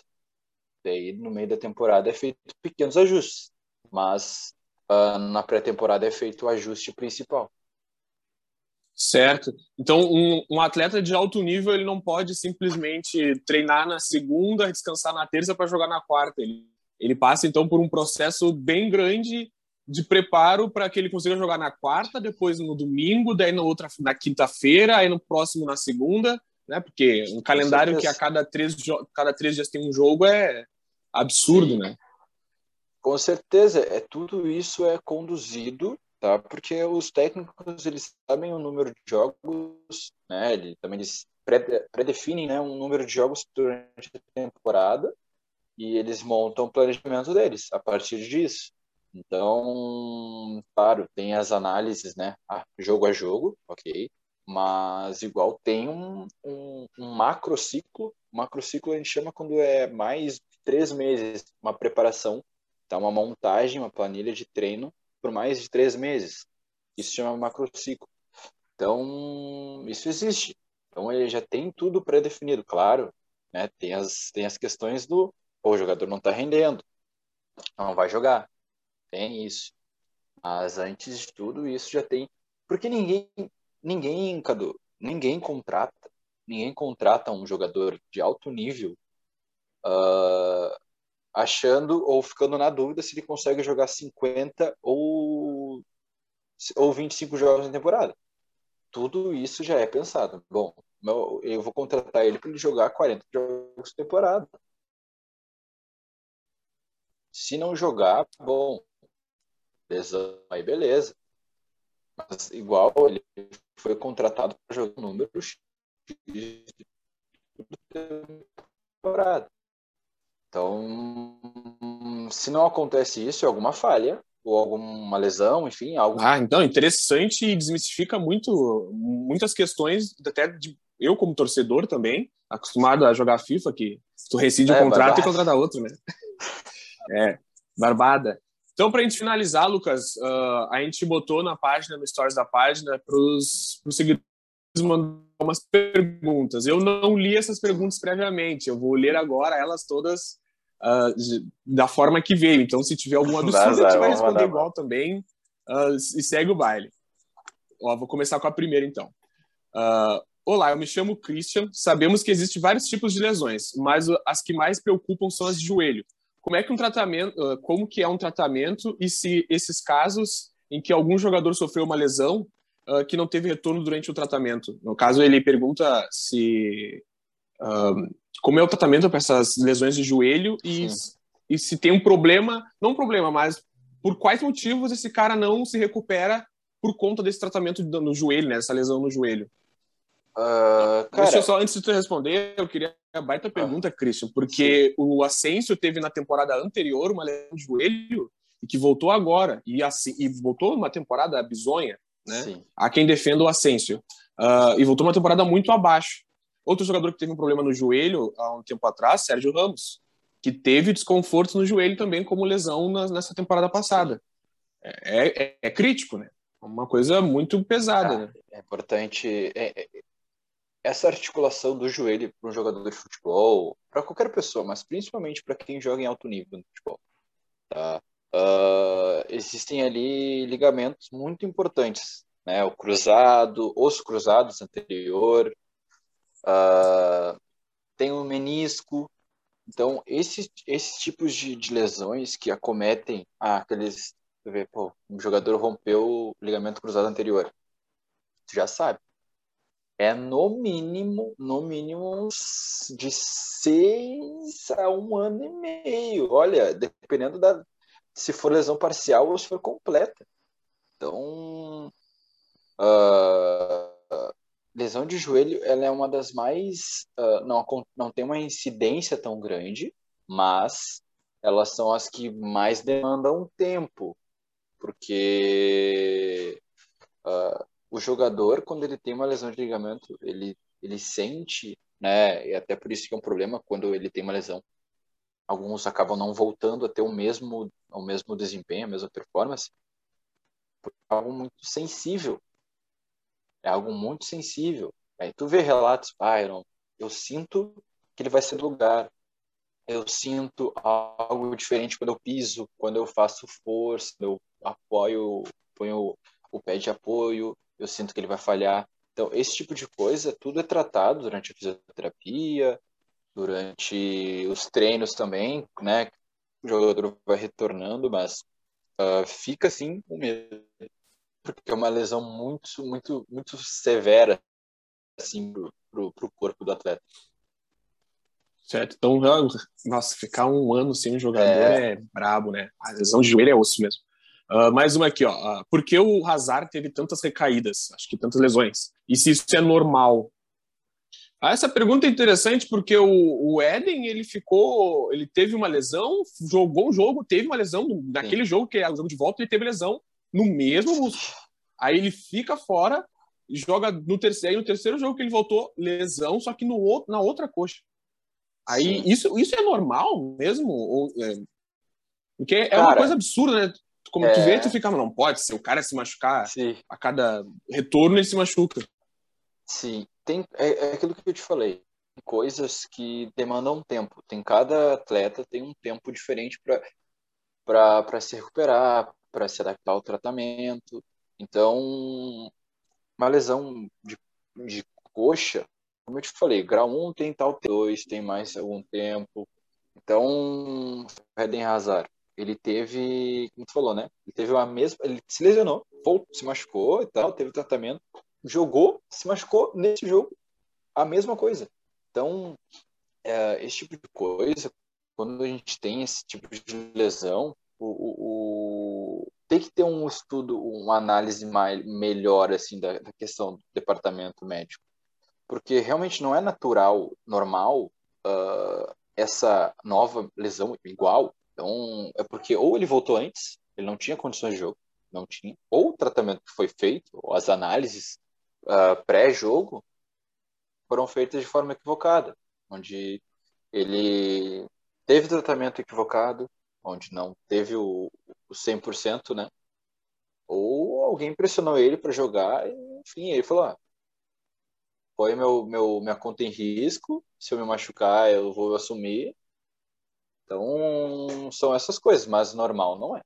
Daí, no meio da temporada, é feito pequenos ajustes, mas uh, na pré-temporada é feito o ajuste principal. Certo. Então, um, um, atleta de alto nível ele não pode simplesmente treinar na segunda, descansar na terça para jogar na quarta. Ele, ele passa então por um processo bem grande de preparo para que ele consiga jogar na quarta, depois no domingo, daí na outra na quinta-feira, aí no próximo na segunda, né? Porque um calendário que a cada três, cada três dias tem um jogo é absurdo, Sim. né? Com certeza, é tudo isso é conduzido, tá? Porque os técnicos eles sabem o número de jogos, né? Eles, também eles predefinem, né, um número de jogos durante a temporada e eles montam o planejamento deles a partir disso. Então, claro, tem as análises, né? Jogo a jogo, ok. Mas igual tem um, um, um macro ciclo. Macro ciclo a gente chama quando é mais três meses, uma preparação, tá? uma montagem, uma planilha de treino por mais de três meses. Isso chama macro ciclo. Então, isso existe. Então, ele já tem tudo pré-definido, claro. Né? Tem, as, tem as questões do o jogador não está rendendo, não vai jogar tem isso. Mas antes de tudo isso já tem. Porque ninguém, ninguém, Cadu, ninguém contrata, ninguém contrata um jogador de alto nível uh, achando ou ficando na dúvida se ele consegue jogar 50 ou, ou 25 jogos na temporada. Tudo isso já é pensado. Bom, eu vou contratar ele para ele jogar 40 jogos na temporada. Se não jogar, bom, lesão, aí beleza. Mas igual ele foi contratado para jogar número X de temporada. Então, se não acontece isso, é alguma falha ou alguma lesão, enfim, algo. Ah, então interessante e desmistifica muito muitas questões até de eu como torcedor também, acostumado a jogar FIFA que tu rescinde é, o contrato barbada. e contrata outro, né? é, barbada. Então, para a gente finalizar, Lucas, uh, a gente botou na página, no stories da página, para os seguidores mandar umas perguntas. Eu não li essas perguntas previamente, eu vou ler agora elas todas uh, da forma que veio. Então, se tiver alguma dúvida, a gente vai responder igual também uh, e segue o baile. Ó, vou começar com a primeira, então. Olá, eu me chamo Christian. Sabemos que existem vários tipos de lesões, mas as que mais preocupam são as de joelho como é que um tratamento, como que é um tratamento e se esses casos em que algum jogador sofreu uma lesão uh, que não teve retorno durante o tratamento. No caso, ele pergunta se uh, como é o tratamento para essas lesões de joelho e, e se tem um problema, não um problema, mas por quais motivos esse cara não se recupera por conta desse tratamento no joelho, né? Essa lesão no joelho. Uh, cara... Deixa eu só, antes de tu responder, eu queria a baita pergunta, Christian, porque o Asensio teve na temporada anterior uma lesão de joelho e que voltou agora, e, assim, e voltou uma temporada bizonha, né? Sim. Há quem defenda o Asensio. Uh, e voltou uma temporada muito abaixo. Outro jogador que teve um problema no joelho há um tempo atrás, Sérgio Ramos, que teve desconfortos no joelho também como lesão na, nessa temporada passada. É, é, é, crítico, né? Uma coisa muito pesada. Ah, né? É importante. É, é, essa articulação do joelho para um jogador de futebol, para qualquer pessoa, mas principalmente para quem joga em alto nível no futebol, tá? Uh, existem ali ligamentos muito importantes, né? O cruzado, os cruzados anterior, uh, tem o menisco. Então, esses, esses tipos de, de lesões que acometem ah, aqueles. Vê, pô, um jogador rompeu o ligamento cruzado anterior. Tu já sabe é no mínimo, no mínimo de seis a um ano e meio. Olha, dependendo da se for lesão parcial ou se for completa. Então, uh, lesão de joelho, ela é uma das mais uh, não não tem uma incidência tão grande, mas elas são as que mais demandam tempo, porque uh, o jogador, quando ele tem uma lesão de ligamento, ele, ele sente, né? E até por isso que é um problema quando ele tem uma lesão. Alguns acabam não voltando a ter o mesmo, o mesmo desempenho, a mesma performance. É algo muito sensível. É algo muito sensível. Aí tu vê relatos, não, eu sinto que ele vai ser do lugar. Eu sinto algo diferente quando eu piso, quando eu faço força, eu apoio, ponho o pé de apoio, eu sinto que ele vai falhar. Então, esse tipo de coisa, tudo é tratado durante a fisioterapia, durante os treinos também, né? O jogador vai retornando, mas uh, fica assim o medo, porque é uma lesão muito, muito, muito severa, assim, pro, pro, pro corpo do atleta. Certo, então, nossa, ficar um ano sem um jogador é, é brabo, né? A lesão de joelho é osso mesmo. Uh, mais uma aqui, ó. Uh, por que o Hazard teve tantas recaídas? Acho que tantas lesões. E se isso é normal? Ah, essa pergunta é interessante porque o, o Eden ele ficou, ele teve uma lesão, jogou um jogo, teve uma lesão naquele Sim. jogo que é o jogo de volta, ele teve lesão no mesmo músculo. Aí ele fica fora, joga no terceiro, aí no terceiro jogo que ele voltou lesão, só que no outro, na outra coxa. Aí isso, isso é normal mesmo? Ou, é, porque é Cara, uma coisa absurda, né? Como é... tu vê, tu fica, não pode ser, o cara se machucar Sim. a cada retorno ele se machuca. Sim, tem, é, é aquilo que eu te falei, coisas que demandam tempo. Tem cada atleta tem um tempo diferente para se recuperar, para se adaptar ao tratamento. Então, uma lesão de, de coxa, como eu te falei, grau 1 tem tal, 2 tem mais algum tempo. Então, Eden Hazard, ele teve, como tu falou, né? Ele teve a mesma, ele se lesionou, voltou, se machucou e tal, teve tratamento, jogou, se machucou nesse jogo, a mesma coisa. Então, é, esse tipo de coisa, quando a gente tem esse tipo de lesão, o, o, o tem que ter um estudo, uma análise mais, melhor assim da, da questão do departamento médico, porque realmente não é natural, normal uh, essa nova lesão igual então, é porque ou ele voltou antes, ele não tinha condições de jogo, não tinha, ou o tratamento que foi feito, ou as análises uh, pré-jogo foram feitas de forma equivocada, onde ele teve tratamento equivocado, onde não teve o, o 100%, né? Ou alguém pressionou ele para jogar, e, enfim, ele falou: ah, põe meu, meu, minha conta em risco, se eu me machucar, eu vou assumir, então, são essas coisas, mas normal não é.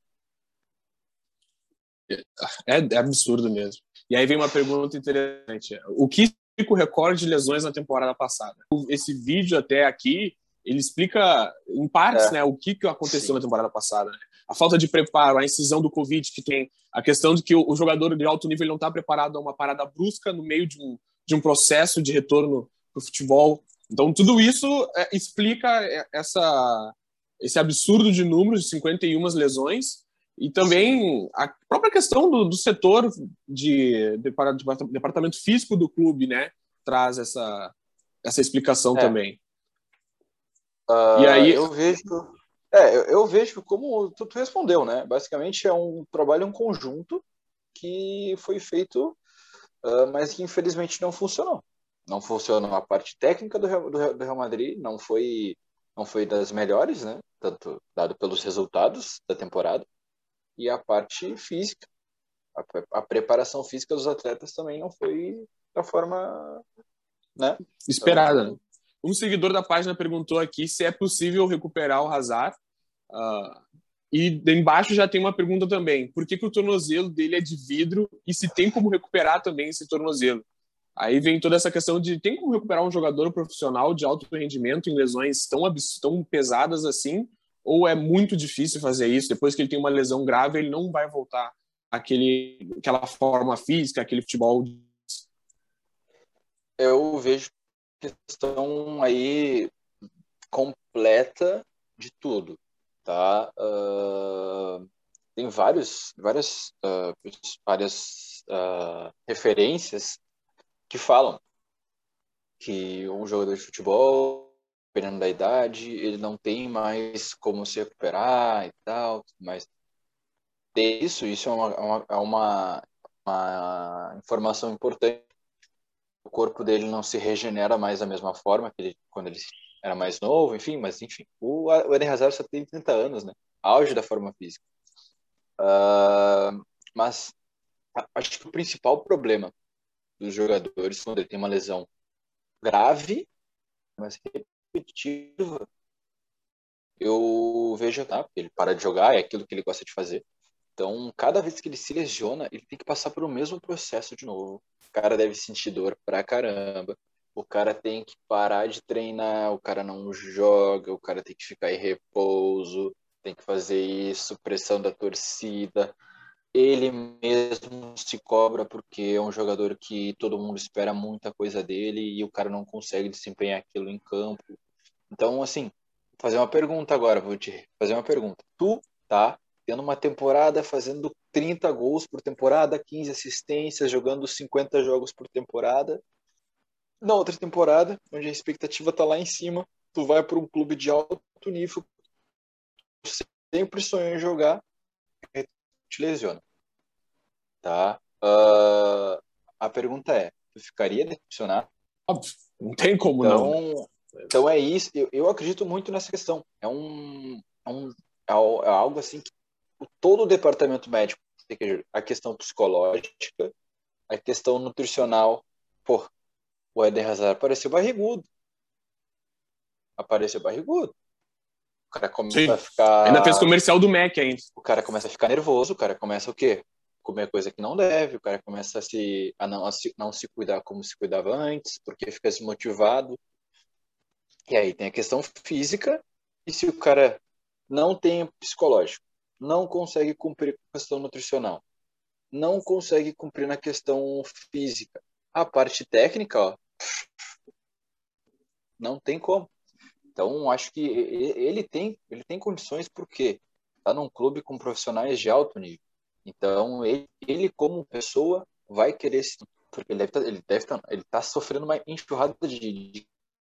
É, é absurdo mesmo. E aí vem uma pergunta interessante. O que fica o recorde de lesões na temporada passada? Esse vídeo até aqui, ele explica em partes é. né, o que, que aconteceu Sim. na temporada passada. Né? A falta de preparo, a incisão do Covid que tem, a questão de que o, jogador de alto nível não está preparado a uma parada brusca no meio de um, de um processo de retorno para o futebol. Então, tudo isso é, explica essa, esse absurdo de números de 51 lesões E também a própria questão do, do setor de, de, de, departamento físico do clube, né? Traz essa, essa explicação é. também. Uh, e aí eu vejo, é, eu, eu vejo como tu, tu, respondeu, né? Basicamente é um trabalho um conjunto que foi feito, uh, mas que infelizmente não funcionou. Não funcionou a parte técnica do do, do Real Madrid, não foi não foi das melhores, né? Tanto dado pelos resultados da temporada e a parte física, a, a preparação física dos atletas também não foi da forma, né? Esperada. Então, um seguidor da página perguntou aqui se é possível recuperar o Hazard. Uh, e embaixo já tem uma pergunta também: por que, que, o tornozelo dele é de vidro e se tem como recuperar também esse tornozelo? Aí vem toda essa questão de tem como recuperar um jogador profissional de alto rendimento em lesões tão, tão pesadas assim? Ou é muito difícil fazer isso? Depois que ele tem uma lesão grave, ele não vai voltar àquele, àquela forma física, aquele futebol. Eu vejo questão aí completa de tudo, tá? Uh, tem vários, várias, uh, várias uh, referências que falam que um jogador de futebol, dependendo da idade, ele não tem mais como se recuperar e tal, mas isso, isso é uma, uma, é uma, uma informação importante o corpo dele não se regenera mais da mesma forma que ele, quando ele era mais novo, enfim, mas enfim, o, o Eden Hazard só tem 30 anos, né? Auge da forma física. Uh, mas acho que o principal problema dos jogadores quando ele tem uma lesão grave, mas repetitiva, eu vejo, tá? Ele para de jogar, é aquilo que ele gosta de fazer. Então, cada vez que ele se lesiona, ele tem que passar pelo mesmo processo de novo cara deve sentir dor pra caramba. O cara tem que parar de treinar, o cara não joga, o cara tem que ficar em repouso, tem que fazer isso, pressão da torcida. Ele mesmo se cobra porque é um jogador que todo mundo espera muita coisa dele e o cara não consegue desempenhar aquilo em campo. Então, assim, fazer uma pergunta agora, vou te fazer uma pergunta. Tu tá tendo uma temporada fazendo 30 gols por temporada, 15 assistências, jogando 50 jogos por temporada. Na outra temporada, onde a expectativa está lá em cima, tu vai para um clube de alto nível, sempre sonhou em jogar, te lesiona. Tá? Uh, a pergunta é, tu ficaria decepcionado? Óbvio, não tem como então, não. Então é isso, eu, eu acredito muito nessa questão. É um, é um é, é algo assim que todo o departamento médico, a questão psicológica, a questão nutricional. Pô, o Eden Hazard apareceu barrigudo. Apareceu barrigudo. O cara começa Sim. a ficar. Ainda fez comercial do Mac ainda. O cara começa a ficar nervoso, o cara começa o quê? Comer coisa que não deve, o cara começa a, se, a, não, a se, não se cuidar como se cuidava antes, porque fica desmotivado. E aí tem a questão física, e se o cara não tem psicológico, não consegue cumprir com a questão nutricional, não consegue cumprir na questão física. A parte técnica, ó, não tem como. Então, acho que ele tem, ele tem condições porque está num clube com profissionais de alto nível. Então, ele, ele como pessoa vai querer se porque ele deve tá, ele tá, tá sofrendo uma enxurrada de, de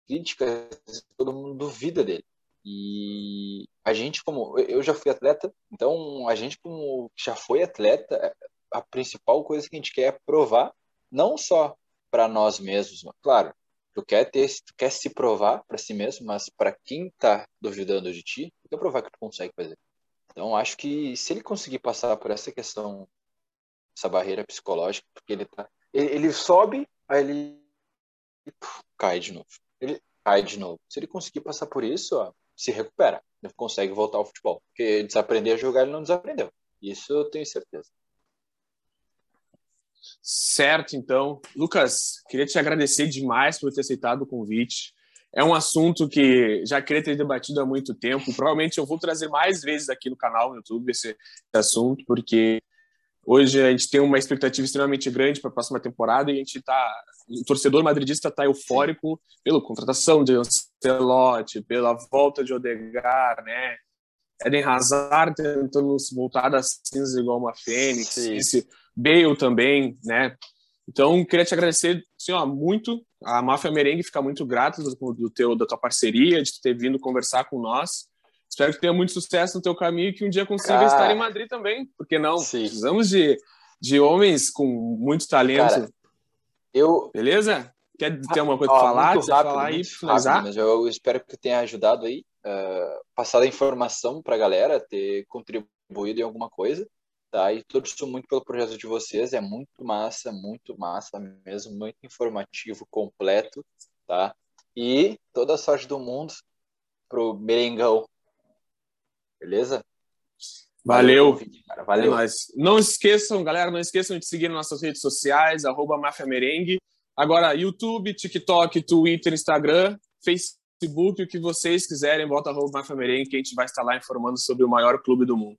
críticas, todo mundo duvida dele. E a gente, como eu já fui atleta, então a gente, como já foi atleta, a principal coisa que a gente quer é provar, não só para nós mesmos, claro, tu quer ter, tu quer se provar para si mesmo, mas para quem está duvidando de ti, tu quer provar que tu consegue fazer. Então acho que se ele conseguir passar por essa questão, essa barreira psicológica, porque ele tá, ele, ele sobe, aí ele cai de novo. Ele cai de novo. Se ele conseguir passar por isso, ó, se recupera, ele consegue voltar ao futebol. Porque desaprender a jogar, ele não desaprendeu. Isso eu tenho certeza. Certo, então. Lucas, queria te agradecer demais por ter aceitado o convite. É um assunto que já queria ter debatido há muito tempo. Provavelmente eu vou trazer mais vezes aqui no canal no YouTube esse assunto, porque Hoje a gente tem uma expectativa extremamente grande para a próxima temporada e a gente está, o torcedor madridista está eufórico pela contratação de Ancelotti, pela volta de Odegar, né? Eden Hazard tentando voltar das cinzas igual uma fênix, esse Bale também, né? Então, queria te agradecer, assim, ó, muito. A Máfia Merengue fica muito grata do, do, teu, da tua parceria, de ter vindo conversar com nós. Espero que tenha muito sucesso no teu caminho e que um dia consiga Cara, estar em Madrid também. Por que não? Sim. Precisamos de, de homens com muito talento. Cara, eu... Beleza? Quer ter alguma coisa para falar? Muito rápido, falar aí, finalizar? Rápido, eu espero que tenha ajudado aí, uh, passado a informação para a galera, ter contribuído em alguma coisa, tá? E torço muito pelo projeto de vocês, é muito massa, muito massa mesmo, muito informativo, completo, tá? E toda a sorte do mundo pro Merengão, beleza? Valeu. Valeu. É não esqueçam, galera, não esqueçam de seguir nossas redes sociais, arroba Máfia Merengue. Agora, YouTube, TikTok, Twitter, Instagram, Facebook, o que vocês quiserem, bota arroba Máfia Merengue que a gente vai estar lá informando sobre o maior clube do mundo.